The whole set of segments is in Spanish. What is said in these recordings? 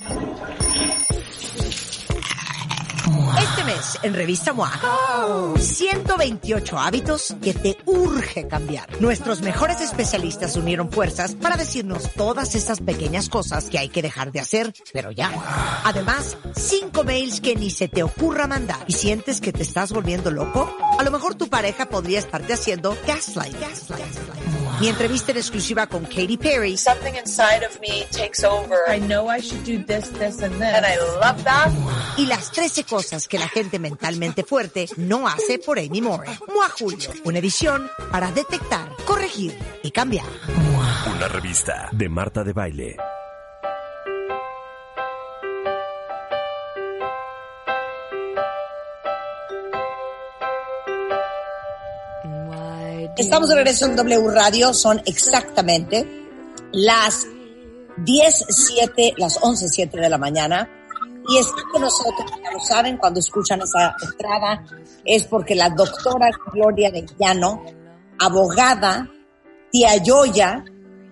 Thank you. Mes, en Revista MOA, 128 hábitos que te urge cambiar. Nuestros mejores especialistas unieron fuerzas para decirnos todas esas pequeñas cosas que hay que dejar de hacer, pero ya. Además, 5 mails que ni se te ocurra mandar. ¿Y sientes que te estás volviendo loco? A lo mejor tu pareja podría estarte haciendo gaslight. gaslight. Mi entrevista en exclusiva con Katy Perry. Something inside of me takes over. I know I should do this, this, and this. And I love that. Y las 13 cosas que la gente mentalmente fuerte no hace por Amy Moore. Mua Julio, una edición para detectar, corregir y cambiar. Una revista de Marta de Baile. Estamos de regreso en W Radio, son exactamente las 10.07, las 11.07 de la mañana. Y está con nosotros, ya lo saben, cuando escuchan esa entrada, es porque la doctora Gloria de Llano, abogada, tía Yoya,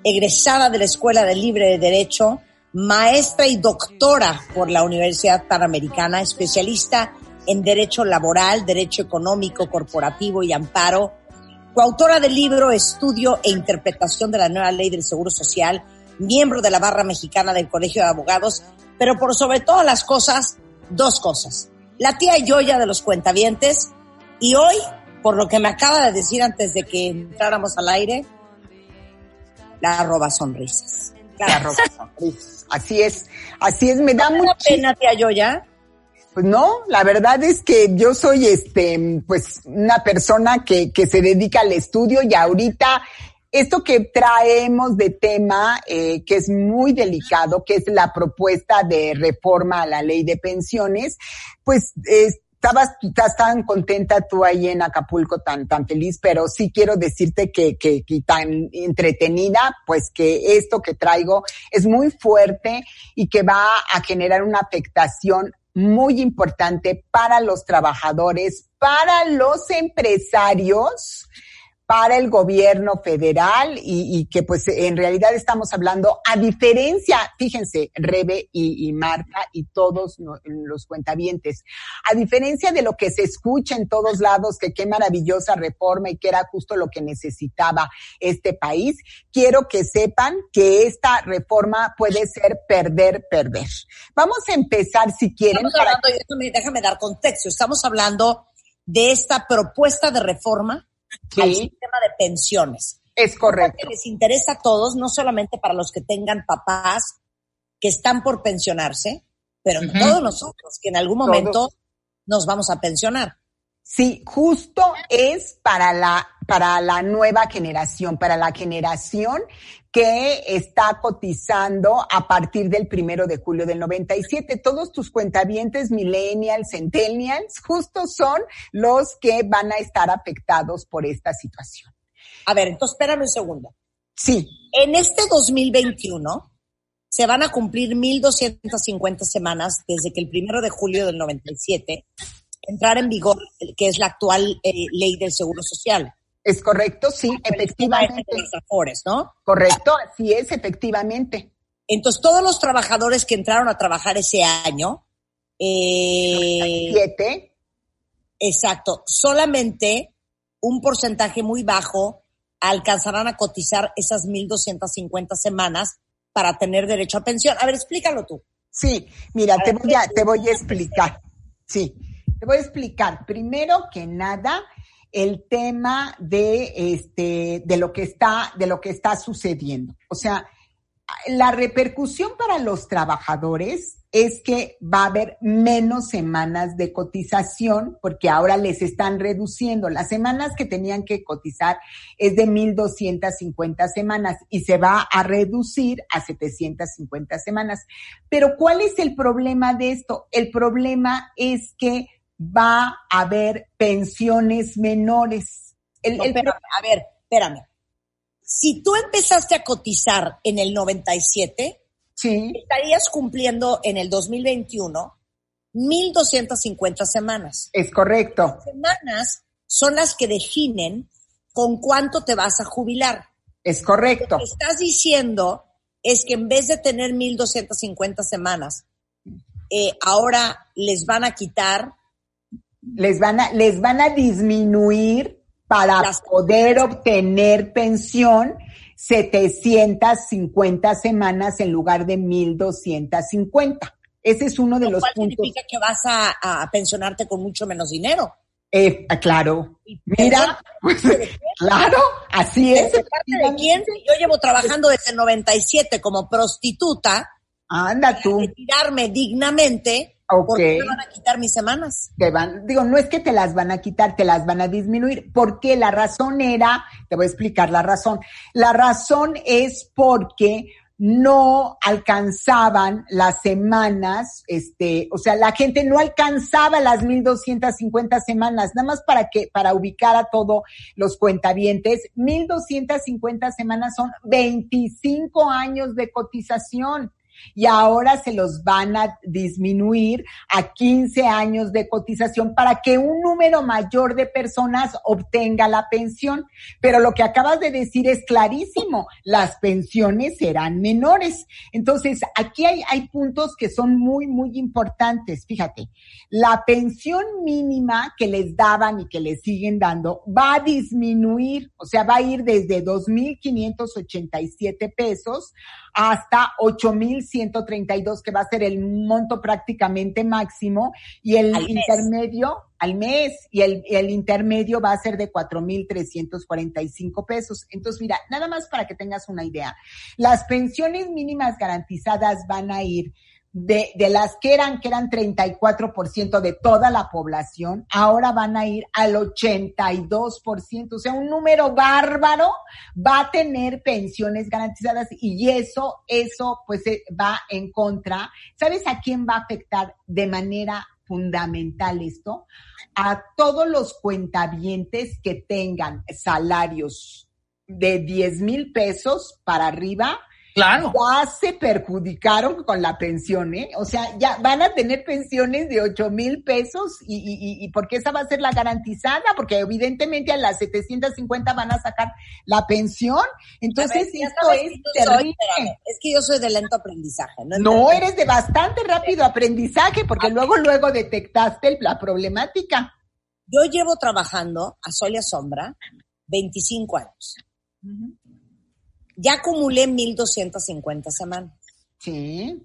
egresada de la Escuela de Libre de Derecho, maestra y doctora por la Universidad Panamericana, especialista en Derecho Laboral, Derecho Económico, Corporativo y Amparo, coautora del libro Estudio e Interpretación de la Nueva Ley del Seguro Social, miembro de la Barra Mexicana del Colegio de Abogados, pero por sobre todas las cosas, dos cosas. La tía Yoya de los cuentavientes y hoy, por lo que me acaba de decir antes de que entráramos al aire, la arroba sonrisas. La arroba sonrisas. Así es, así es, me da mucha mucha pena, tía Yoya. Pues no, la verdad es que yo soy este, pues una persona que, que se dedica al estudio y ahorita esto que traemos de tema, eh, que es muy delicado, que es la propuesta de reforma a la ley de pensiones, pues eh, estabas, estás tan contenta tú ahí en Acapulco, tan, tan feliz, pero sí quiero decirte que, que, que tan entretenida, pues que esto que traigo es muy fuerte y que va a generar una afectación muy importante para los trabajadores, para los empresarios, para el gobierno federal y, y, que pues en realidad estamos hablando, a diferencia, fíjense, Rebe y, y Marta y todos no, los cuentavientes, a diferencia de lo que se escucha en todos lados, que qué maravillosa reforma y que era justo lo que necesitaba este país, quiero que sepan que esta reforma puede ser perder, perder. Vamos a empezar si quieren. Estamos hablando, déjame dar contexto, estamos hablando de esta propuesta de reforma Sí. al sistema de pensiones. Es correcto. Que les interesa a todos, no solamente para los que tengan papás que están por pensionarse, pero Ujú. todos nosotros que en algún momento Todos. nos vamos a pensionar. Sí, justo es para la, para la nueva generación, para la generación que está cotizando a partir del primero de julio del 97. Todos tus cuentavientes millennials, centennials, justo son los que van a estar afectados por esta situación. A ver, entonces espérame un segundo. Sí, En este 2021 se van a cumplir 1.250 semanas desde que el primero de julio del 97 entrar en vigor, que es la actual eh, ley del Seguro Social. es correcto, sí, efectivamente. de los afores, ¿no? Correcto, así es, efectivamente. Entonces, todos los trabajadores que entraron a trabajar ese año, eh, Siete, exacto, solamente un porcentaje muy bajo alcanzarán a cotizar esas 1.250 semanas para tener derecho a pensión. A ver, explícalo tú. Sí, mira, te voy a, te voy a explicar. Sí, te voy a explicar. Primero que nada, el tema de este, de lo que está, de lo que está sucediendo. O sea, la repercusión para los trabajadores es que va a haber menos semanas de cotización porque ahora les están reduciendo. Las semanas que tenían que cotizar es de 1.250 semanas y se va a reducir a 750 semanas. Pero ¿cuál es el problema de esto? El problema es que va a haber pensiones menores. El, a ver, espérame si tú empezaste a cotizar en el 97, sí. estarías cumpliendo en el 2021 1.250 semanas. Es correcto. Las semanas son las que definen con cuánto te vas a jubilar. Es correcto. Lo que estás diciendo es que en vez de tener 1.250 semanas, eh, ahora les van a quitar. Les van a, les van a disminuir para poder obtener pensión 750 semanas en lugar de 1250. Ese es uno de los puntos. significa que vas a, pensionarte con mucho menos dinero. Eh, claro. Mira, pues, claro, así es. ¿De parte de quién? Yo llevo trabajando desde el 97 como prostituta. Anda tú. Retirarme dignamente ¿Por qué me van a quitar mis semanas? Te van, digo, no es que te las van a quitar, te las van a disminuir, porque la razón era, te voy a explicar la razón. La razón es porque no alcanzaban las semanas, este, o sea, la gente no alcanzaba las 1250 semanas, nada más para que, para ubicar a todos los cuentavientes, 1250 semanas son 25 años de cotización y ahora se los van a disminuir a 15 años de cotización para que un número mayor de personas obtenga la pensión. Pero lo que acabas de decir es clarísimo, las pensiones serán menores. Entonces, aquí hay, hay puntos que son muy, muy importantes. Fíjate, la pensión mínima que les daban y que les siguen dando va a disminuir, o sea, va a ir desde 2.587 pesos hasta 8.132, que va a ser el monto prácticamente máximo, y el intermedio al mes, y el, el intermedio va a ser de 4.345 pesos. Entonces, mira, nada más para que tengas una idea, las pensiones mínimas garantizadas van a ir de, de las que eran, que eran 34% de toda la población, ahora van a ir al 82%. O sea, un número bárbaro va a tener pensiones garantizadas y eso, eso pues eh, va en contra. ¿Sabes a quién va a afectar de manera fundamental esto? A todos los cuentavientes que tengan salarios de 10 mil pesos para arriba, Claro. Ya se perjudicaron con la pensión, ¿eh? O sea, ya van a tener pensiones de ocho mil pesos y, y, y, porque esa va a ser la garantizada, porque evidentemente a las 750 van a sacar la pensión. Entonces, esto es terrible. es que yo soy de lento aprendizaje, ¿no? No, eres de bastante rápido aprendizaje, porque luego, luego detectaste la problemática. Yo llevo trabajando a sol y a sombra 25 años ya acumulé 1.250 semanas. Sí.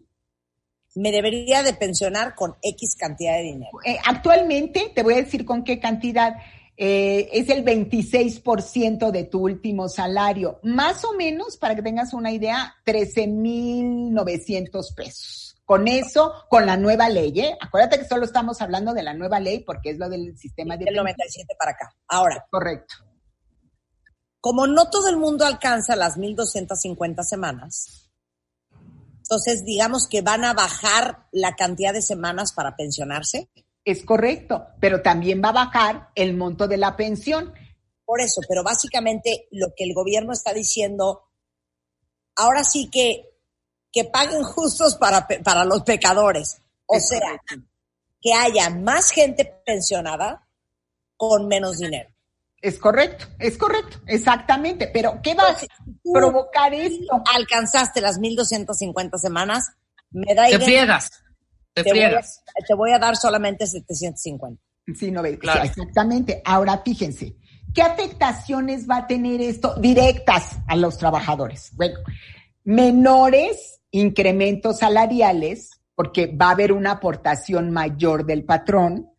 Me debería de pensionar con X cantidad de dinero. Eh, actualmente, te voy a decir con qué cantidad. Eh, es el 26% de tu último salario. Más o menos, para que tengas una idea, 13,900 pesos. Con eso, con la nueva ley, ¿eh? Acuérdate que solo estamos hablando de la nueva ley porque es lo del sistema de... Del 97 para acá. Ahora. Correcto. Como no todo el mundo alcanza las 1250 semanas, entonces digamos que van a bajar la cantidad de semanas para pensionarse. Es correcto, pero también va a bajar el monto de la pensión. Por eso, pero básicamente lo que el gobierno está diciendo, ahora sí que, que paguen justos para, para los pecadores. O sea, que haya más gente pensionada con menos dinero. Es correcto, es correcto, exactamente. Pero, ¿qué va a provocar esto? Alcanzaste las 1250 semanas, me da Te friegas, te, friegas. te voy a dar solamente 750. Sí, no, claro. exactamente. Ahora, fíjense, ¿qué afectaciones va a tener esto directas a los trabajadores? Bueno, menores incrementos salariales, porque va a haber una aportación mayor del patrón,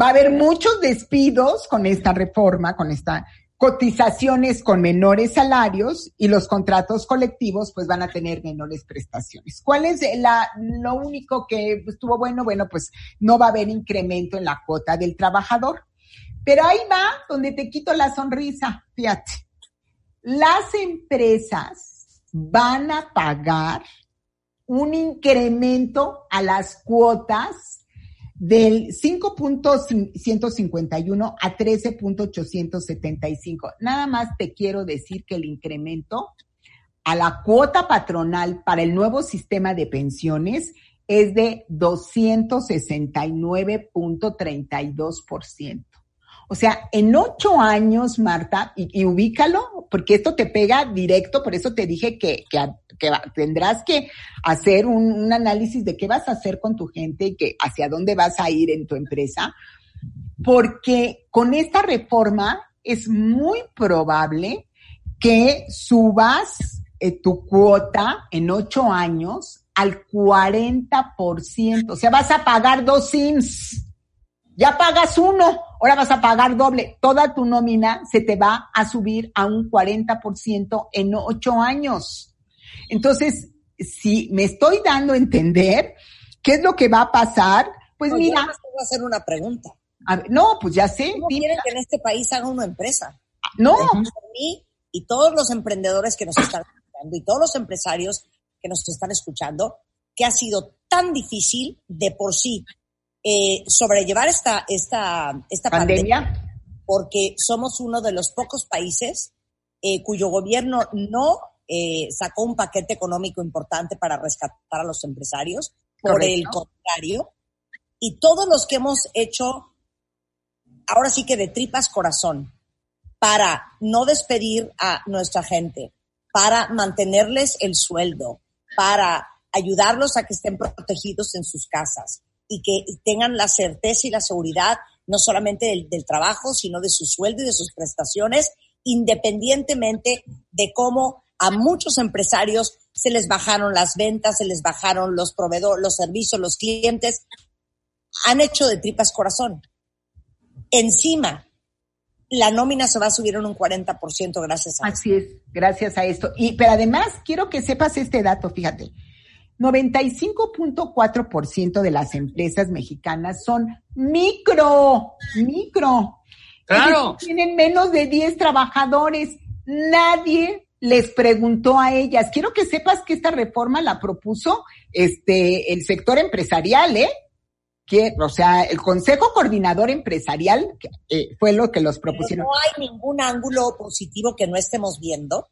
Va a haber muchos despidos con esta reforma, con esta, cotizaciones con menores salarios y los contratos colectivos pues van a tener menores prestaciones. ¿Cuál es la, lo único que estuvo bueno? Bueno, pues no va a haber incremento en la cuota del trabajador. Pero ahí va donde te quito la sonrisa, fíjate. Las empresas van a pagar un incremento a las cuotas del 5.151 a 13.875. Nada más te quiero decir que el incremento a la cuota patronal para el nuevo sistema de pensiones es de 269.32%. O sea, en ocho años, Marta, y, ubícalo, porque esto te pega directo, por eso te dije que, tendrás que hacer un, un, análisis de qué vas a hacer con tu gente y que hacia dónde vas a ir en tu empresa, porque con esta reforma es muy probable que subas eh, tu cuota en ocho años al 40%, o sea, vas a pagar dos SIMS ya pagas uno, ahora vas a pagar doble. Toda tu nómina se te va a subir a un 40% en ocho años. Entonces, si me estoy dando a entender qué es lo que va a pasar, pues mira. Yo voy a hacer una pregunta. no, pues ya sé. ¿Cómo quieren que en este país haga una empresa? No. mí y todos los emprendedores que nos están escuchando y todos los empresarios que nos están escuchando, que ha sido tan difícil de por sí eh, sobrellevar esta, esta, esta pandemia, porque somos uno de los pocos países eh, cuyo gobierno no eh, sacó un paquete económico importante para rescatar a los empresarios, por el contrario, y todos los que hemos hecho, ahora sí que de tripas corazón, para no despedir a nuestra gente, para mantenerles el sueldo, para ayudarlos a que estén protegidos en sus casas, y que tengan la certeza y la seguridad no solamente del, trabajo, sino de su sueldo y de sus prestaciones, independientemente de cómo a muchos empresarios se les bajaron las ventas, se les bajaron los proveedores, los servicios, los clientes, han hecho de tripas corazón. Encima, la nómina se va a subir en un 40% gracias a Así es, gracias a esto. Y pero además quiero que sepas este dato, fíjate. 95.4% de las empresas mexicanas son micro, micro. Claro. tienen menos de 10 trabajadores. Nadie les preguntó a ellas. Quiero que sepas que esta reforma la propuso este el sector empresarial, ¿eh? Que, o sea, el Consejo Coordinador Empresarial eh, fue lo que los propusieron. no hay ningún ángulo positivo que no estemos viendo.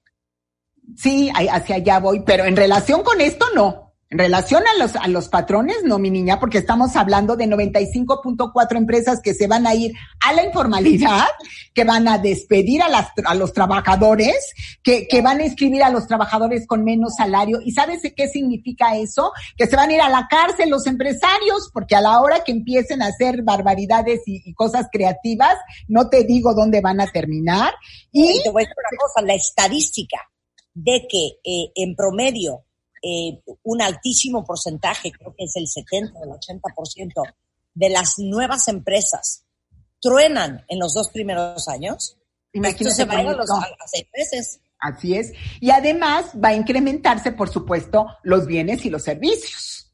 Sí, hacia allá voy, pero en relación con esto no. En relación a los, a los patrones, no, mi niña, porque estamos hablando de 95.4 empresas que se van a ir a la informalidad, que van a despedir a, las, a los trabajadores, que, que van a inscribir a los trabajadores con menos salario. ¿Y sabes qué significa eso? Que se van a ir a la cárcel los empresarios, porque a la hora que empiecen a hacer barbaridades y, cosas creativas, no te digo dónde van a terminar. Y, te voy a decir una cosa, la estadística de que eh, en promedio eh, un altísimo porcentaje, creo que es el 70 o el 80% de las nuevas empresas truenan en los dos primeros años, Imagínate se va a, los, seis meses. Así es. Y además va a incrementarse, por supuesto, los bienes y los servicios.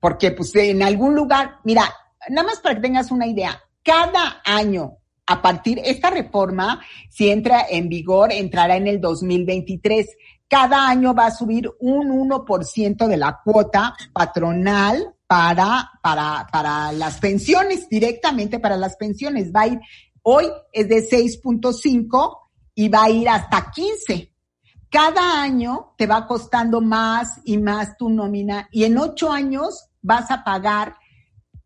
Porque pues en algún lugar, mira, nada más para que tengas una idea, cada año a partir, esta reforma, si entra en vigor, entrará en el 2023 cada año va a subir un 1% de la cuota patronal para, para, para las pensiones, directamente para las pensiones. Va a ir, hoy es de 6.5 y va a ir hasta 15. Cada año te va costando más y más tu nómina y en ocho años vas a pagar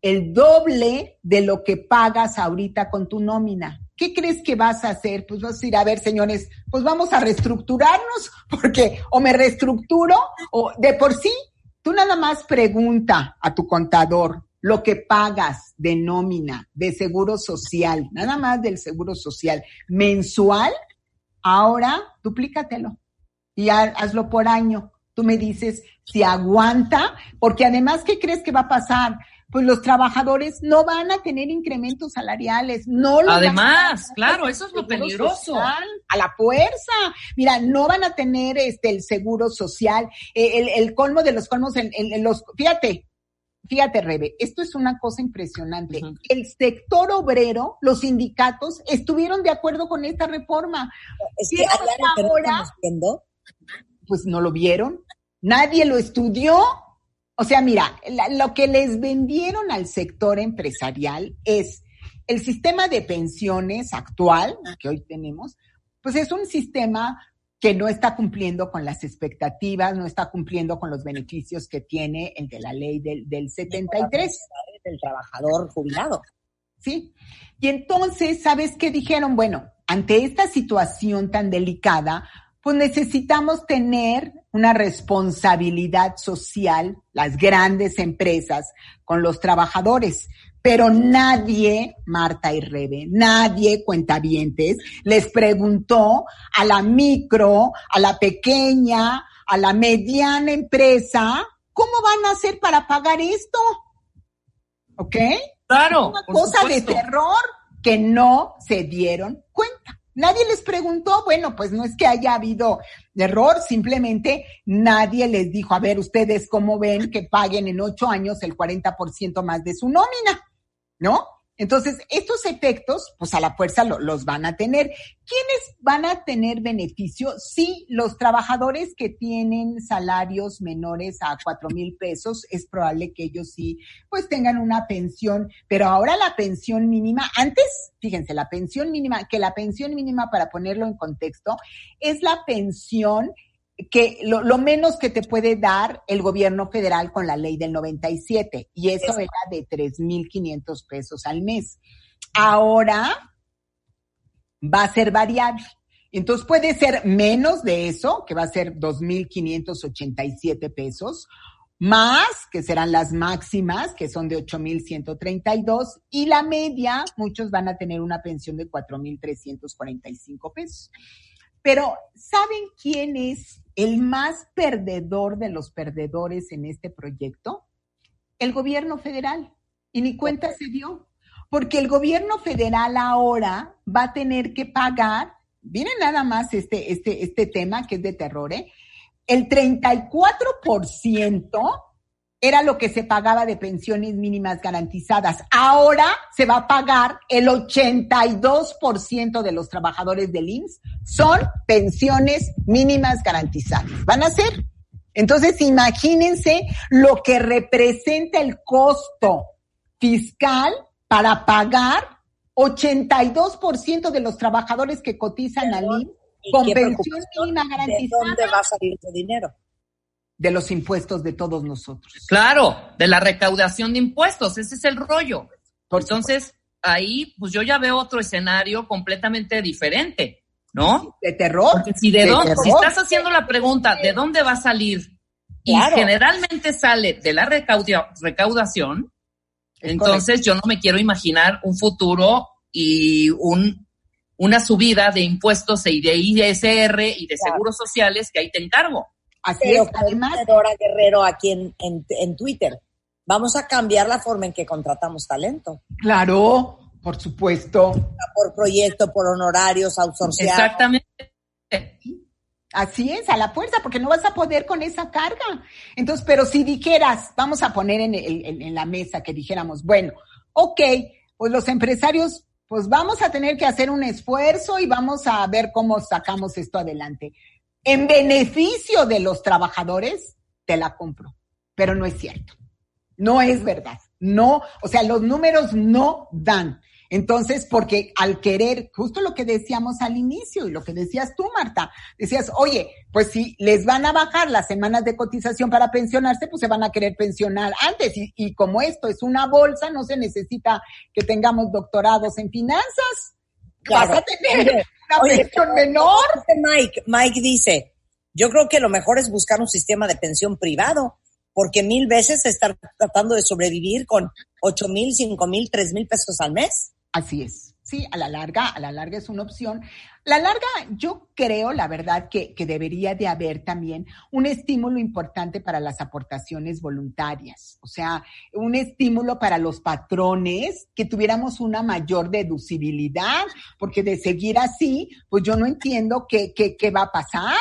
el doble de lo que pagas ahorita con tu nómina. ¿Qué crees que vas a hacer? Pues vas a ir a ver, señores, pues vamos a reestructurarnos, porque o me reestructuro o de por sí, tú nada más pregunta a tu contador lo que pagas de nómina, de seguro social, nada más del seguro social mensual, ahora duplícatelo y hazlo por año. Tú me dices si aguanta, porque además, ¿qué crees que va a pasar? Pues los trabajadores no van a tener incrementos salariales, no los Además, claro, eso es lo peligroso. a la fuerza. Mira, no van a tener este el seguro social, eh, el, el colmo de los colmos en, en los, fíjate, fíjate, Rebe, esto es una cosa impresionante. El sector obrero, los sindicatos, estuvieron de acuerdo con esta reforma. Es que ahora, pues no lo vieron, nadie lo estudió, o sea, mira, lo que les vendieron al sector empresarial es el sistema de pensiones actual que hoy tenemos, pues es un sistema que no está cumpliendo con las expectativas, no está cumpliendo con los beneficios que tiene el de la ley del, del 73. Del trabajador jubilado. Sí. Y entonces, ¿sabes qué dijeron? Bueno, ante esta situación tan delicada, pues necesitamos tener una responsabilidad social, las grandes empresas, con los trabajadores. Pero nadie, Marta y Rebe, nadie, cuentavientes, les preguntó a la micro, a la pequeña, a la mediana empresa, ¿cómo van a hacer para pagar esto? ¿Ok? Claro. Una cosa de terror que no se dieron cuenta. Nadie les preguntó, bueno, pues no es que haya habido error, simplemente nadie les dijo, a ver, ustedes cómo ven que paguen en ocho años el 40% más de su nómina, ¿no? Entonces, estos efectos, pues a la fuerza los van a tener. ¿Quiénes van a tener beneficio? Sí, los trabajadores que tienen salarios menores a cuatro mil pesos, es probable que ellos sí, pues tengan una pensión, pero ahora la pensión mínima, antes, fíjense, la pensión mínima, que la pensión mínima, para ponerlo en contexto, es la pensión que lo, lo, menos que te puede dar el gobierno federal con la ley del 97 y eso era de 3.500 pesos al mes. Ahora va a ser variable. Entonces puede ser menos de eso, que va a ser 2.587 pesos, más, que serán las máximas, que son de 8.132, y la media, muchos van a tener una pensión de 4.345 pesos. Pero, ¿saben quién es el más perdedor de los perdedores en este proyecto? El gobierno federal. Y ni cuenta se dio. Porque el gobierno federal ahora va a tener que pagar, miren nada más este, este, este tema que es de terror, ¿eh? El 34% era lo que se pagaba de pensiones mínimas garantizadas. Ahora se va a pagar el 82% de los trabajadores del IMSS son pensiones mínimas garantizadas. Van a ser. Entonces, imagínense lo que representa el costo fiscal para pagar 82% de los trabajadores que cotizan al IMSS con pensión mínima garantizada. ¿De dónde va a salir ese dinero? De los impuestos de todos nosotros. Claro, de la recaudación de impuestos, ese es el rollo. Entonces, ahí, pues yo ya veo otro escenario completamente diferente, ¿no? De terror. si, de, dónde, si estás haciendo la pregunta, ¿de dónde va a salir? Y generalmente sale de la recaudación, entonces yo no me quiero imaginar un futuro y un, una subida de impuestos y de ISR y de seguros sociales que ahí te encargo. Así es, además. Dora Guerrero aquí en, en, Twitter. Vamos a cambiar la forma en que contratamos talento. Claro, por supuesto. Por proyecto, por honorarios, outsourciados. Exactamente. Así es, a la fuerza, porque no vas a poder con esa carga. Entonces, pero si dijeras, vamos a poner en, en, en la mesa que dijéramos, bueno, ok, pues los empresarios, pues vamos a tener que hacer un esfuerzo y vamos a ver cómo sacamos esto adelante en beneficio de los trabajadores, te la compro. Pero no es cierto. No es verdad. No, o sea, los números no dan. Entonces, porque al querer, justo lo que decíamos al inicio y lo que decías tú, Marta, decías, oye, pues si les van a bajar las semanas de cotización para pensionarse, pues se van a querer pensionar antes. Y, como esto es una bolsa, no se necesita que tengamos doctorados en finanzas. Vas a tener una menor. Mike, Mike dice, yo creo que lo mejor es buscar un sistema de pensión privado, porque mil veces estar tratando de sobrevivir con ocho mil, cinco mil, tres mil pesos al mes. Así es. Sí, a la larga, a la larga es una opción. La larga, yo creo, la verdad, que, que, debería de haber también un estímulo importante para las aportaciones voluntarias. O sea, un estímulo para los patrones, que tuviéramos una mayor deducibilidad, porque de seguir así, pues yo no entiendo qué, qué, qué va a pasar.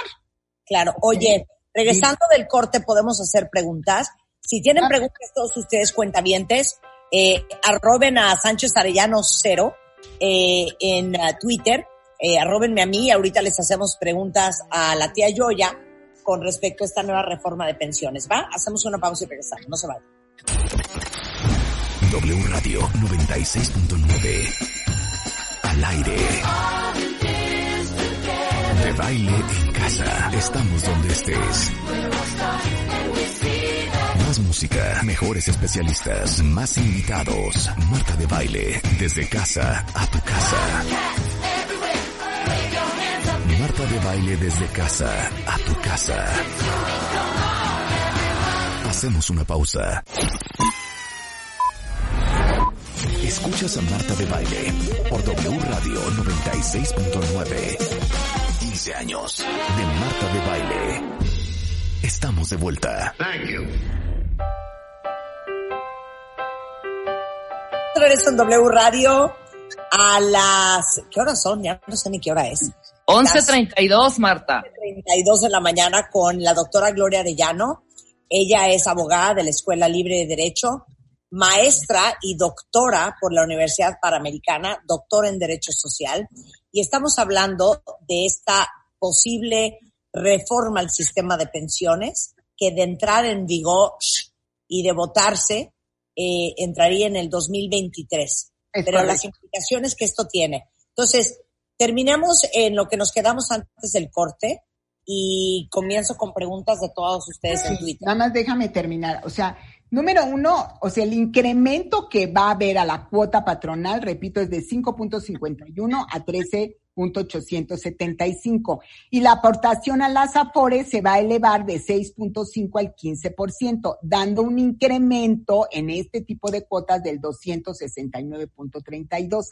Claro, oye, regresando del corte, podemos hacer preguntas. Si tienen preguntas todos ustedes cuentavientes, eh, arroben a Sánchez Arellano cero eh, en uh, Twitter, eh, arrobenme a mí y ahorita les hacemos preguntas a la tía Yoya con respecto a esta nueva reforma de pensiones, ¿va? Hacemos una pausa y regresamos, no se vayan. W Radio 96.9 al aire. De baile en casa. Estamos donde estés. Más música, mejores especialistas, más invitados. Marta de baile, desde casa a tu casa. Marta de baile desde casa a tu casa. Hacemos una pausa. Escuchas a Marta de Baile por W Radio 96.9. 15 años de Marta de Baile. Estamos de vuelta. Thank you. Regreso en W Radio a las... ¿Qué horas son? Ya no sé ni qué hora es. 11.32, Marta. 11.32 de la mañana con la doctora Gloria Arellano. Ella es abogada de la Escuela Libre de Derecho, maestra y doctora por la Universidad Panamericana, doctora en Derecho Social. Y estamos hablando de esta posible reforma al sistema de pensiones que de entrar en vigor y de votarse eh, entraría en el 2023. Es Pero correcto. las implicaciones que esto tiene. Entonces, terminemos en lo que nos quedamos antes del corte y comienzo con preguntas de todos ustedes en Twitter. Nada más déjame terminar. O sea, número uno, o sea, el incremento que va a haber a la cuota patronal, repito, es de 5.51 a 13.875 y la aportación a las AFORES se va a elevar de 6.5 al 15%, dando un incremento en este tipo de cuotas del 269.32.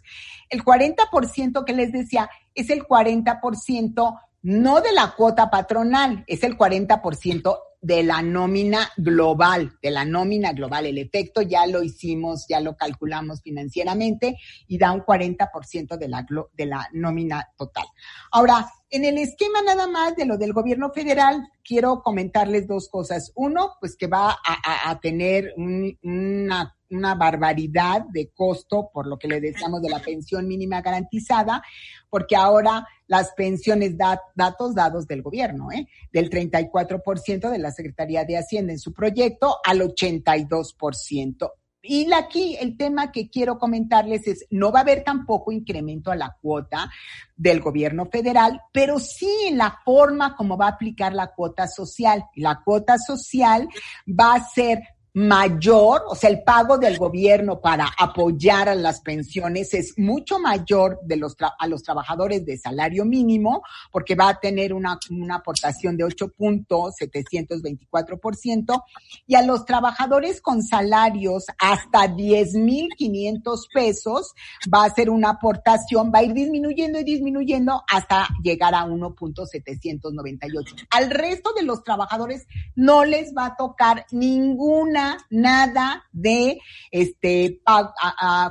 El 40% que les decía es el 40% no de la cuota patronal, es el 40% de la nómina global, de la nómina global. El efecto ya lo hicimos, ya lo calculamos financieramente y da un 40% de la, de la nómina total. Ahora, en el esquema nada más de lo del gobierno federal, quiero comentarles dos cosas. Uno, pues que va a, tener un, una una barbaridad de costo por lo que le decíamos de la pensión mínima garantizada, porque ahora las pensiones, da, datos dados del gobierno, ¿eh? del 34% de la Secretaría de Hacienda en su proyecto al 82%. Y aquí el tema que quiero comentarles es, no va a haber tampoco incremento a la cuota del gobierno federal, pero sí en la forma como va a aplicar la cuota social. La cuota social va a ser mayor, o sea, el pago del gobierno para apoyar a las pensiones es mucho mayor de los a los trabajadores de salario mínimo, porque va a tener una, una aportación de 8.724%, y a los trabajadores con salarios hasta 10.500 pesos va a ser una aportación, va a ir disminuyendo y disminuyendo hasta llegar a 1.798. Al resto de los trabajadores no les va a tocar ninguna nada de este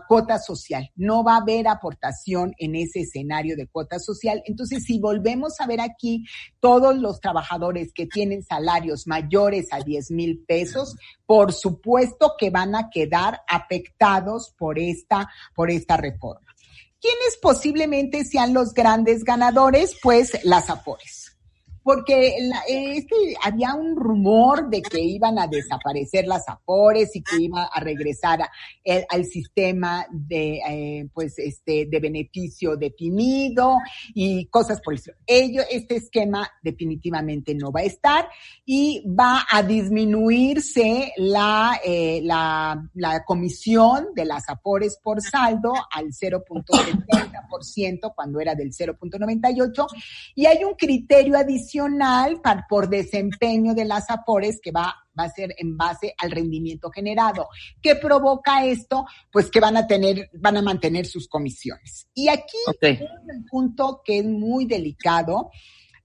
cuota social. No va a haber aportación en ese escenario de cuota social. Entonces, si volvemos a ver aquí todos los trabajadores que tienen salarios mayores a 10 mil pesos, por supuesto que van a quedar afectados por esta, por esta reforma. ¿Quiénes posiblemente sean los grandes ganadores? Pues las AFORES porque este, había un rumor de que iban a desaparecer las AFORES y que iba a regresar el, al sistema de, eh, pues, este, de beneficio definido y cosas por eso. Ello, este esquema definitivamente no va a estar y va a disminuirse eh, la comisión de las AFORES por saldo al 0.70% cuando era del 0.98 y hay un criterio adicional adicional por desempeño de las AFORES que va, va a ser en base al rendimiento generado. ¿Qué provoca esto? Pues que van a tener, van a mantener sus comisiones. Y aquí es un punto que es muy delicado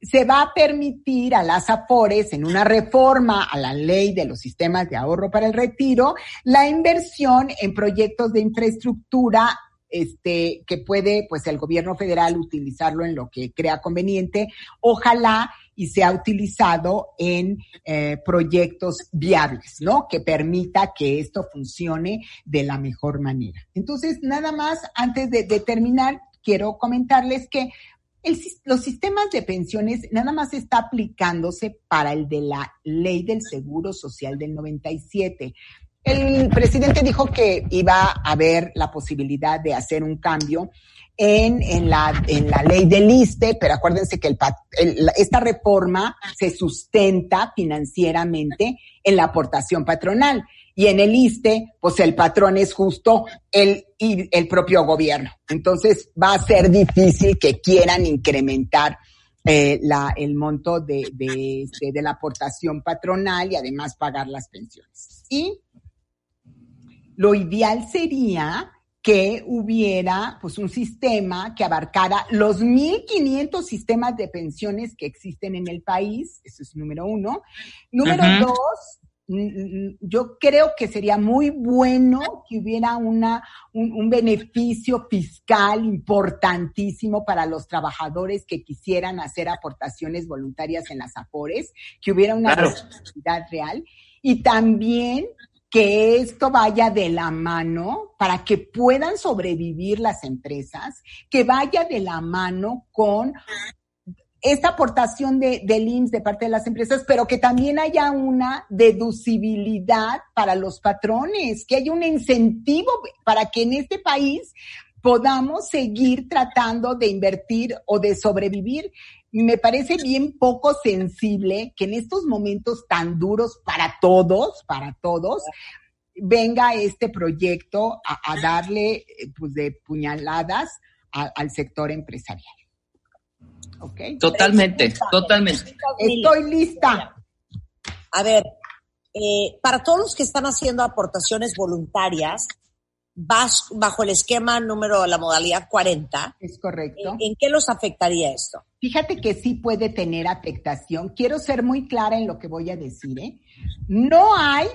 se va a permitir a las AFORES en una reforma a la ley de los sistemas de ahorro para el retiro la inversión en proyectos de infraestructura este, que puede, pues, el gobierno federal utilizarlo en lo que crea conveniente. Ojalá y sea utilizado en eh, proyectos viables, ¿no? Que permita que esto funcione de la mejor manera. Entonces, nada más, antes de, de terminar, quiero comentarles que los sistemas de pensiones nada más está aplicándose para el de la ley del Seguro Social del 97. El presidente dijo que iba a haber la posibilidad de hacer un cambio en, en, la, en la ley del ISTE, pero acuérdense que el, esta reforma se sustenta financieramente en la aportación patronal y en el ISTE, pues el patrón es justo el, el propio gobierno. Entonces va a ser difícil que quieran incrementar eh, la, el monto de, de, este, de la aportación patronal y además pagar las pensiones. Y lo ideal sería que hubiera pues un sistema que abarcara los 1.500 sistemas de pensiones que existen en el país, eso es número uno. Número dos, yo creo que sería muy bueno que hubiera una, un, beneficio fiscal importantísimo para los trabajadores que quisieran hacer aportaciones voluntarias en las AFORES, que hubiera una responsabilidad real. Y también que esto vaya de la mano para que puedan sobrevivir las empresas, que vaya de la mano con esta aportación de, del IMSS de parte de las empresas, pero que también haya una deducibilidad para los patrones, que haya un incentivo para que en este país podamos seguir tratando de invertir o de sobrevivir. Me parece bien poco sensible que en estos momentos tan duros para todos, para todos, venga este proyecto a, darle pues de puñaladas al sector empresarial. Totalmente, totalmente. Estoy lista. A ver, eh, para todos los que están haciendo aportaciones voluntarias, vas bajo el esquema número, la modalidad 40. Es correcto. ¿En, qué los afectaría esto? Fíjate que sí puede tener afectación. Quiero ser muy clara en lo que voy a decir. ¿eh? No hay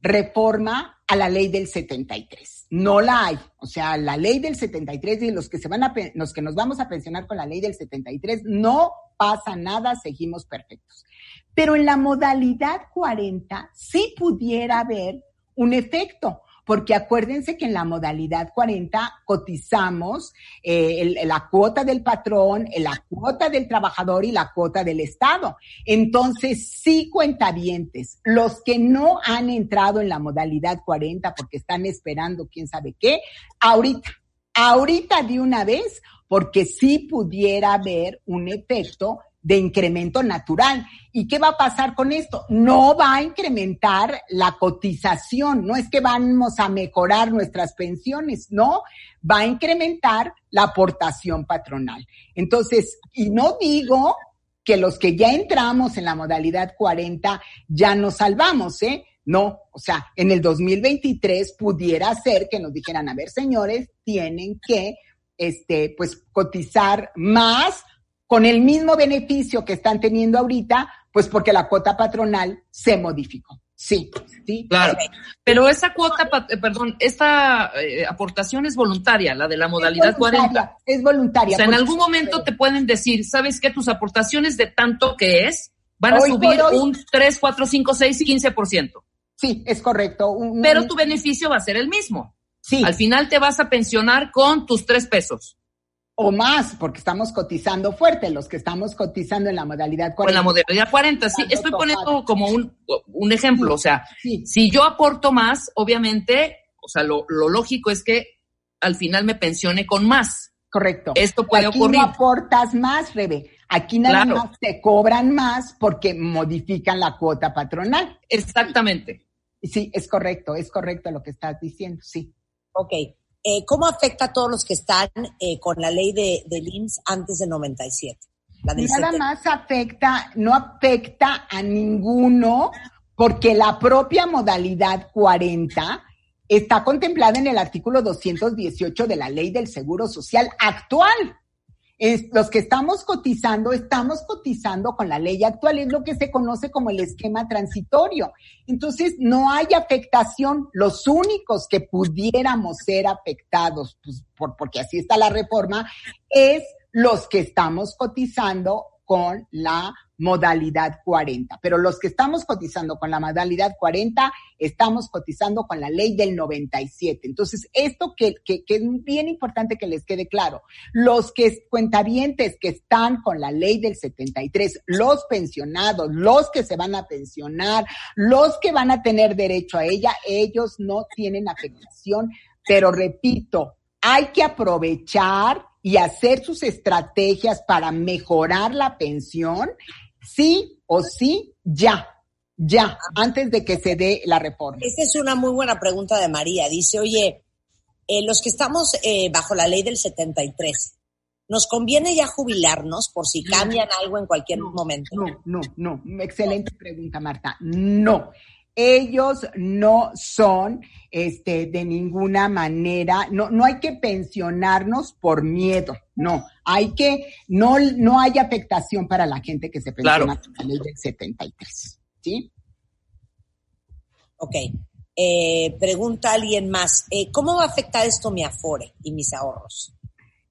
reforma a la ley del 73. No la hay. O sea, la ley del 73 y los que se van a, los que nos vamos a pensionar con la ley del 73, no pasa nada, seguimos perfectos. Pero en la modalidad 40 sí pudiera haber un efecto porque acuérdense que en la modalidad 40 cotizamos eh, la cuota del patrón, la cuota del trabajador y la cuota del Estado. Entonces, sí cuentavientes, los que no han entrado en la modalidad 40 porque están esperando quién sabe qué, ahorita, ahorita de una vez, porque sí pudiera haber un efecto de incremento natural. ¿Y qué va a pasar con esto? No va a incrementar la cotización, no es que vamos a mejorar nuestras pensiones, no, va a incrementar la aportación patronal. Entonces, y no digo que los que ya entramos en la modalidad 40 ya nos salvamos, ¿eh? No, o sea, en el 2023 pudiera ser que nos dijeran, a ver, señores, tienen que, este, pues, cotizar más con el mismo beneficio que están teniendo ahorita, pues porque la cuota patronal se modificó. Sí, sí. Claro. Pero esa cuota, eh, perdón, esta eh, aportación es voluntaria, la de la modalidad 40. Es voluntaria. O sea, en algún momento te pueden decir, ¿sabes qué? Tus aportaciones de tanto que es van a subir un 3, 4, 5, 6, 15%. Sí, es correcto. Pero tu beneficio va a ser el mismo. Sí. Al final te vas a pensionar con tus tres pesos o más, porque estamos cotizando fuerte, los que estamos cotizando en la modalidad 40. En la modalidad 40, sí, estoy poniendo como un, un ejemplo, o sea, si yo aporto más, obviamente, o sea, lo, lo, lógico es que al final me pensione con más. Correcto. Esto puede Aquí ocurrir. no aportas más, Rebe. Aquí nada más te cobran más porque modifican la cuota patronal. Exactamente. Sí, es correcto, es correcto lo que estás diciendo, sí. Ok. Eh, ¿Cómo afecta a todos los que están eh, con la ley de, del IMSS antes del 97? Nada más afecta, no afecta a ninguno porque la propia modalidad 40 está contemplada en el artículo 218 de la Ley del Seguro Social actual. Es, los que estamos cotizando, estamos cotizando con la ley actual, es lo que se conoce como el esquema transitorio. Entonces, no hay afectación. Los únicos que pudiéramos ser afectados, pues, por, porque así está la reforma, es los que estamos cotizando con la modalidad 40. Pero los que estamos cotizando con la modalidad 40, estamos cotizando con la ley del 97. Entonces, esto que, que, es bien importante que les quede claro, los que cuentavientes que están con la ley del 73, los pensionados, los que se van a pensionar, los que van a tener derecho a ella, ellos no tienen afectación. Pero repito, hay que aprovechar y hacer sus estrategias para mejorar la pensión sí o sí, ya, ya, antes de que se dé la reforma. Esta es una muy buena pregunta de María. Dice, oye, eh, los que estamos eh, bajo la ley del 73, ¿nos conviene ya jubilarnos por si cambian algo en cualquier momento? No, no, no. Excelente pregunta, Marta. No ellos no son este de ninguna manera, no, no hay que pensionarnos por miedo, no, hay que, no, no hay afectación para la gente que se pensiona con la ley del 73, ¿sí? Ok. Eh, pregunta alguien más, eh, ¿cómo va a afectar esto mi Afore y mis ahorros?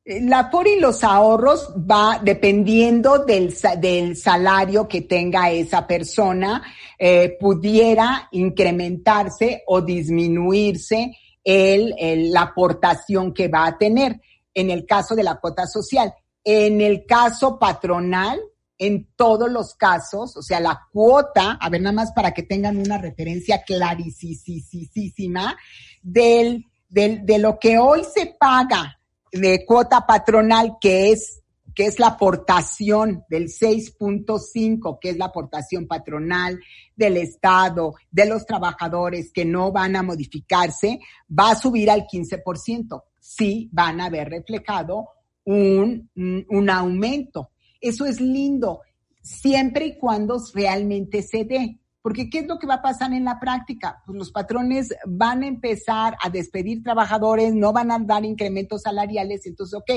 La por y los ahorros va dependiendo del, del salario que tenga esa persona, eh, pudiera incrementarse o disminuirse el, la aportación que va a tener en el caso de la cuota social. En el caso patronal, en todos los casos, o sea, la cuota, a ver, nada más para que tengan una referencia clarísima del, del, de lo que hoy se paga de cuota patronal, que es que es la aportación del 6.5, que es la aportación patronal del Estado, de los trabajadores que no van a modificarse, va a subir al 15%. Sí van a ver reflejado un, un aumento. Eso es lindo, siempre y cuando realmente se dé. Porque ¿qué es lo que va a pasar en la práctica? Pues los patrones van a empezar a despedir trabajadores, no van a dar incrementos salariales, entonces, ok,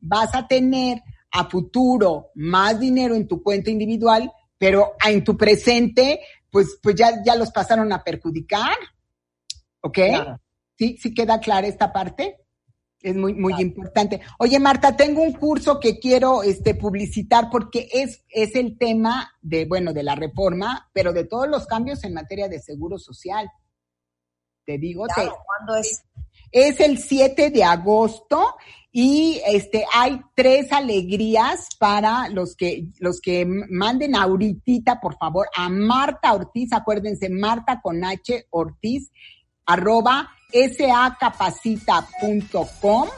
vas a tener a futuro más dinero en tu cuenta individual, pero en tu presente, pues, pues ya, ya los pasaron a perjudicar. ¿Ok? ¿Sí? ¿Sí queda clara esta parte? Es muy, muy importante. Oye, Marta, tengo un curso que quiero este, publicitar porque es, es el tema de, bueno, de la reforma, pero de todos los cambios en materia de seguro social. Te digo, ¿cuándo es? Es el 7 de agosto y este hay tres alegrías para los que los que manden ahorita, por favor, a Marta Ortiz, acuérdense, Marta con H Ortiz arroba sacapacita.com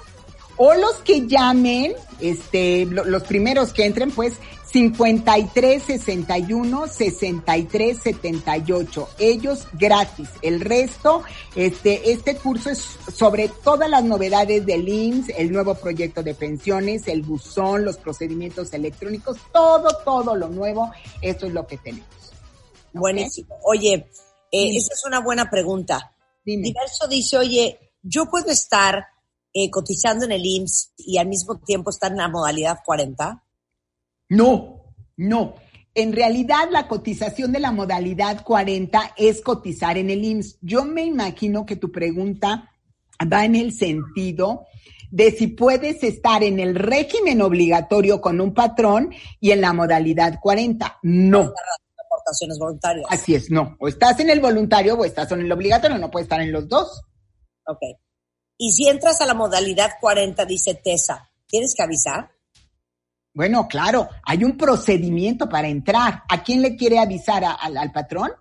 o los que llamen, este, los primeros que entren, pues 53 61 63 78. Ellos gratis. El resto, este, este curso es sobre todas las novedades del IMSS, el nuevo proyecto de pensiones, el buzón, los procedimientos electrónicos, todo, todo lo nuevo. Eso es lo que tenemos. Buenísimo. Oye, eh, esa es una buena pregunta. Diverso dice, oye, yo puedo estar eh, cotizando en el IMSS y al mismo tiempo estar en la modalidad 40? No, no. En realidad la cotización de la modalidad 40 es cotizar en el IMSS. Yo me imagino que tu pregunta va en el sentido de si puedes estar en el régimen obligatorio con un patrón y en la modalidad 40. No voluntarias. Así es, no. O estás en el voluntario o estás en el obligatorio, no puedes estar en los dos. Ok. Y si entras a la modalidad 40, dice TESA, ¿tienes que avisar? Bueno, claro, hay un procedimiento para entrar. ¿A quién le quiere avisar? al patrón?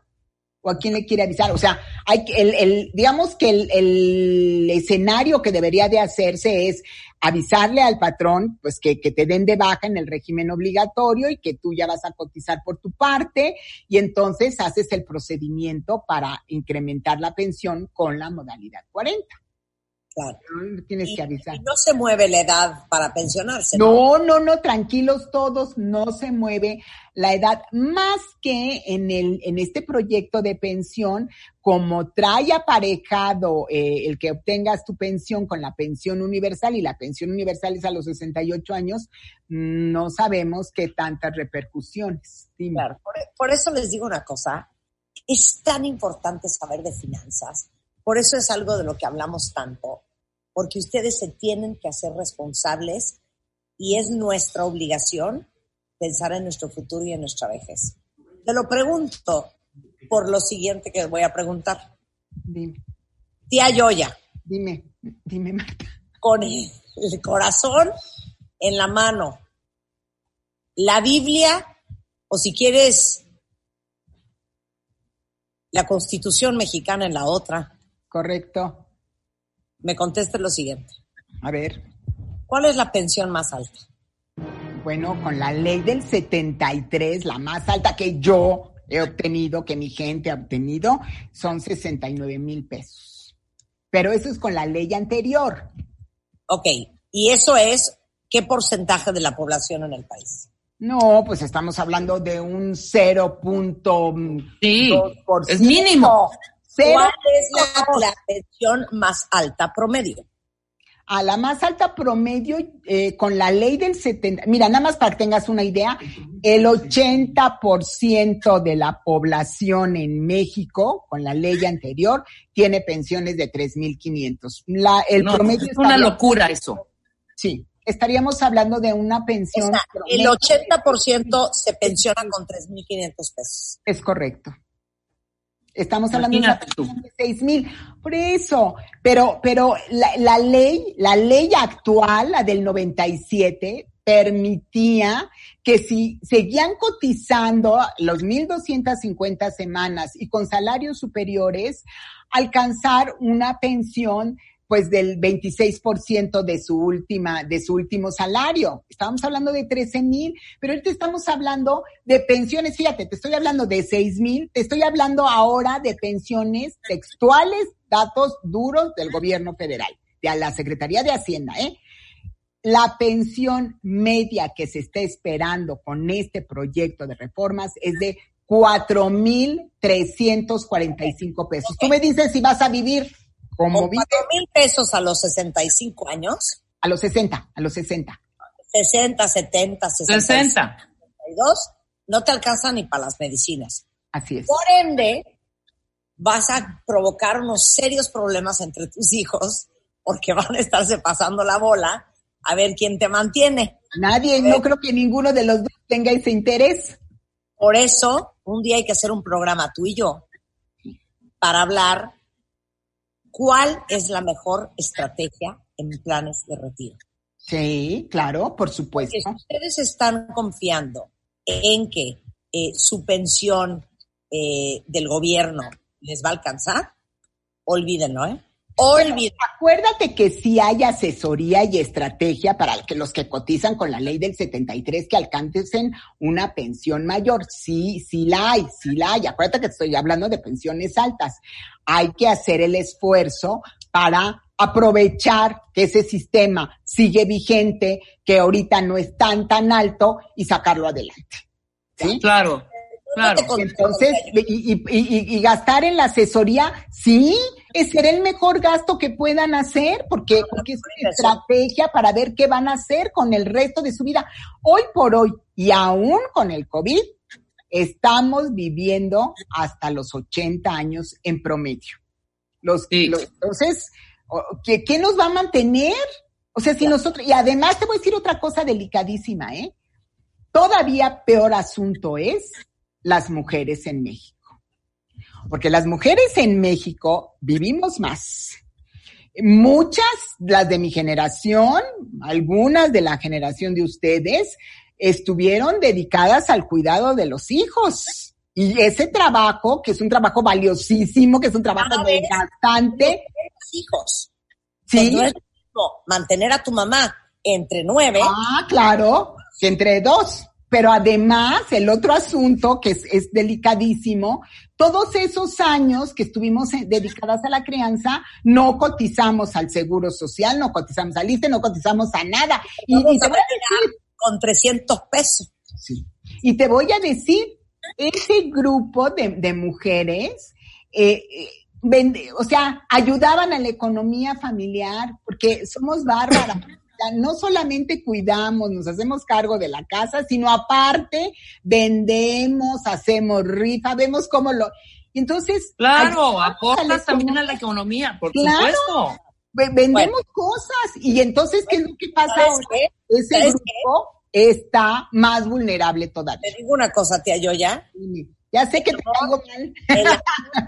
¿O a quién le quiere avisar? O sea, hay el, el digamos que el, el, escenario que debería de hacerse es avisarle al patrón, pues que, que te den de baja en el régimen obligatorio y que tú ya vas a cotizar por tu parte y entonces haces el procedimiento para incrementar la pensión con la modalidad 40. Claro. Tienes que avisar. Y no se mueve la edad para pensionarse. No, no, no, tranquilos todos, no se mueve la edad, más que en, el, en este proyecto de pensión, como trae aparejado eh, el que obtengas tu pensión con la pensión universal y la pensión universal es a los 68 años, no sabemos qué tantas repercusiones. Claro, por, por eso les digo una cosa, es tan importante saber de finanzas por eso es algo de lo que hablamos tanto, porque ustedes se tienen que hacer responsables y es nuestra obligación pensar en nuestro futuro y en nuestra vejez. Te lo pregunto por lo siguiente que voy a preguntar. Dime. Tía Yoya. Dime, dime, Marta. Con el corazón en la mano, la Biblia, o si quieres, la Constitución mexicana en la otra, Correcto. Me conteste lo siguiente. A ver. ¿Cuál es la pensión más alta? Bueno, con la ley del 73, la más alta que yo he obtenido, que mi gente ha obtenido, son 69 mil pesos. Pero eso es con la ley anterior. Ok, ¿y eso es qué porcentaje de la población en el país? No, pues estamos hablando de un 0.2%. Sí, es mínimo. ¿Cuál es la, pensión más alta promedio? A la más alta promedio, eh, con la ley del 70, mira, nada más para que tengas una idea, el 80% de la población en México, con la ley anterior, tiene pensiones de 3.500. La, el promedio es una locura eso. Sí, estaríamos hablando de una pensión. el 80% se pensiona con 3.500 pesos. Es correcto. Estamos hablando de seis mil. Por eso, pero, pero la, la, ley, la ley actual, la del 97, permitía que si seguían cotizando los 1.250 semanas y con salarios superiores, alcanzar una pensión pues del 26% de su última, de su último salario. Estábamos hablando de 13 mil, pero ahorita estamos hablando de pensiones, fíjate, te estoy hablando de 6 mil, te estoy hablando ahora de pensiones textuales, datos duros del gobierno federal, de la Secretaría de Hacienda, ¿eh? La pensión media que se está esperando con este proyecto de reformas es de 4.345 pesos. Tú me dices si vas a vivir como mil pesos a los 65 años. A los 60, a los 60. 60, 70, 60. 60. 62, no te alcanza ni para las medicinas. Así es. Por ende, vas a provocar unos serios problemas entre tus hijos porque van a estarse pasando la bola a ver quién te mantiene. Nadie, no creo que ninguno de los dos tenga ese interés. Por eso, un día hay que hacer un programa tú y yo para hablar ¿Cuál es la mejor estrategia en planes de retiro? Sí, claro, por supuesto. si ustedes están confiando en que eh, su pensión eh, del gobierno les va a alcanzar, olvídenlo, ¿eh? Olvídenlo. Acuérdate que sí hay asesoría y estrategia para que los que cotizan con la ley del 73 que alcancen una pensión mayor. Sí, sí la hay, sí la hay. Acuérdate que estoy hablando de pensiones altas hay que hacer el esfuerzo para aprovechar que ese sistema sigue vigente, que ahorita no es tan tan alto y sacarlo adelante. ¿Sí? Claro. Claro. Entonces, y, gastar en la asesoría, sí, es ser el mejor gasto que puedan hacer, porque, porque es una estrategia para ver qué van a hacer con el resto de su vida. Hoy por hoy, y aún con el COVID, estamos viviendo hasta los 80 años en promedio. Los, entonces, ¿qué, ¿qué, nos va a mantener? O sea, si nosotros, y además te voy a decir otra cosa delicadísima, ¿eh? Todavía peor asunto es las mujeres en México. Porque las mujeres en México vivimos más. Muchas, las de mi generación, algunas de la generación de ustedes, estuvieron dedicadas al cuidado de los hijos. Y ese trabajo, que es un trabajo valiosísimo, que es un trabajo desgastante. hijos. Sí. mantener a tu mamá entre nueve. Ah, claro, que entre dos. Pero además, el otro asunto que es, es, delicadísimo, todos esos años que estuvimos dedicadas a la crianza, no cotizamos al seguro social, no cotizamos al ISTE, no cotizamos a nada. Y, y te voy a decir, con 300 pesos. Sí. Y te voy a decir, ese grupo de, de mujeres, eh, eh, vende, o sea, ayudaban a la economía familiar, porque somos bárbaras no solamente cuidamos, nos hacemos cargo de la casa, sino aparte vendemos, hacemos rifa, vemos cómo lo... Entonces... Claro, aportas también a la economía, por supuesto. Vendemos cosas y entonces, ¿qué es lo que pasa ahora? Ese grupo está más vulnerable todavía. Te digo una cosa, tía Yoya. Ya sé que te pongo mal.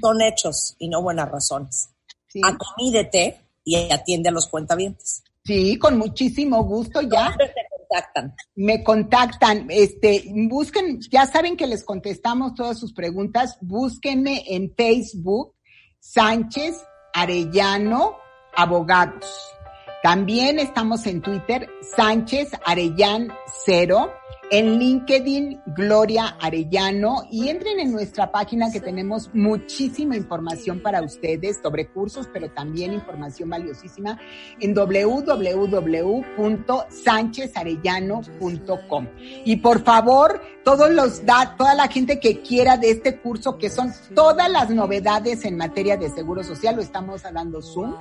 Son hechos y no buenas razones. Sí. Acomídete y atiende a los cuentavientes. Sí, con muchísimo gusto ya. ¿Dónde te contactan? Me contactan, este, busquen, ya saben que les contestamos todas sus preguntas, búsquenme en Facebook, Sánchez Arellano Abogados. También estamos en Twitter, Sánchez Arellán Cero en LinkedIn Gloria Arellano y entren en nuestra página que tenemos muchísima información para ustedes sobre cursos, pero también información valiosísima en www.sanchezarellano.com. Y por favor, todos los da, toda la gente que quiera de este curso, que son todas las novedades en materia de seguro social, lo estamos dando Zoom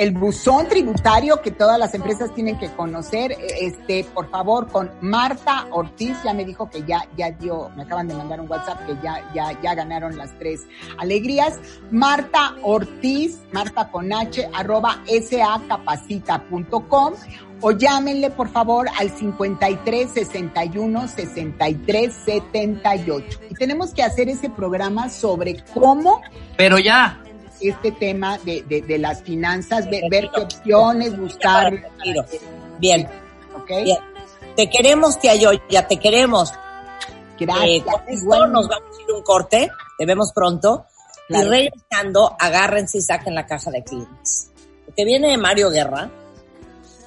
el buzón tributario que todas las empresas tienen que conocer, este, por favor, con Marta Ortiz, ya me dijo que ya, ya dio, me acaban de mandar un WhatsApp que ya, ya, ya ganaron las tres alegrías. Marta Ortiz, Marta con H, arroba sacapacita.com o llámenle por favor al 53 61 63 78. Y tenemos que hacer ese programa sobre cómo. Pero ya este tema de, de, de las finanzas, ver, ver, qué opciones, buscar. Bien. Okay. Bien. Te queremos, tía Yo, ya te queremos. Gracias. Eh, con nos vamos a ir un corte, te vemos pronto. Claro. Y regresando, agárrense y saquen la caja de clientes. Porque viene Mario Guerra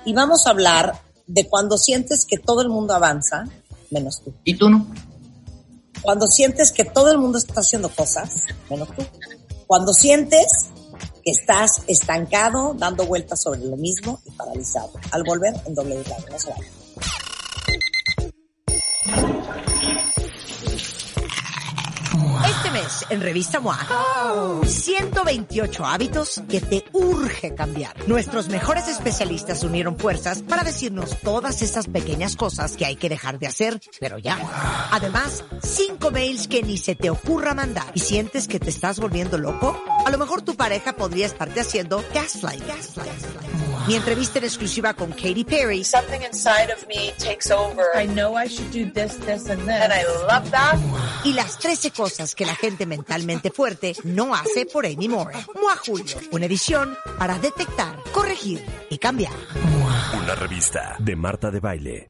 y vamos a hablar de cuando sientes que todo el mundo avanza, menos tú. ¿Y tú no? Cuando sientes que todo el mundo está haciendo cosas, menos tú. Cuando sientes que estás estancado, dando vueltas sobre lo mismo y paralizado. Al volver en doble no se mes, en Revista MOA, 128 hábitos que te urge cambiar. Nuestros mejores especialistas unieron fuerzas para decirnos todas esas pequeñas cosas que hay que dejar de hacer, pero ya. Además, 5 mails que ni se te ocurra mandar. ¿Y sientes que te estás volviendo loco? A lo mejor tu pareja podría estarte haciendo gaslight. gaslight. Mi entrevista en exclusiva con Katy Perry. Something inside of me takes over. I know I should do this, this, and this. And I love that. Y las 13 cosas que la gente mentalmente fuerte no hace por Amy Moore. Mua Julio, una edición para detectar, corregir y cambiar. Una revista de Marta de Baile.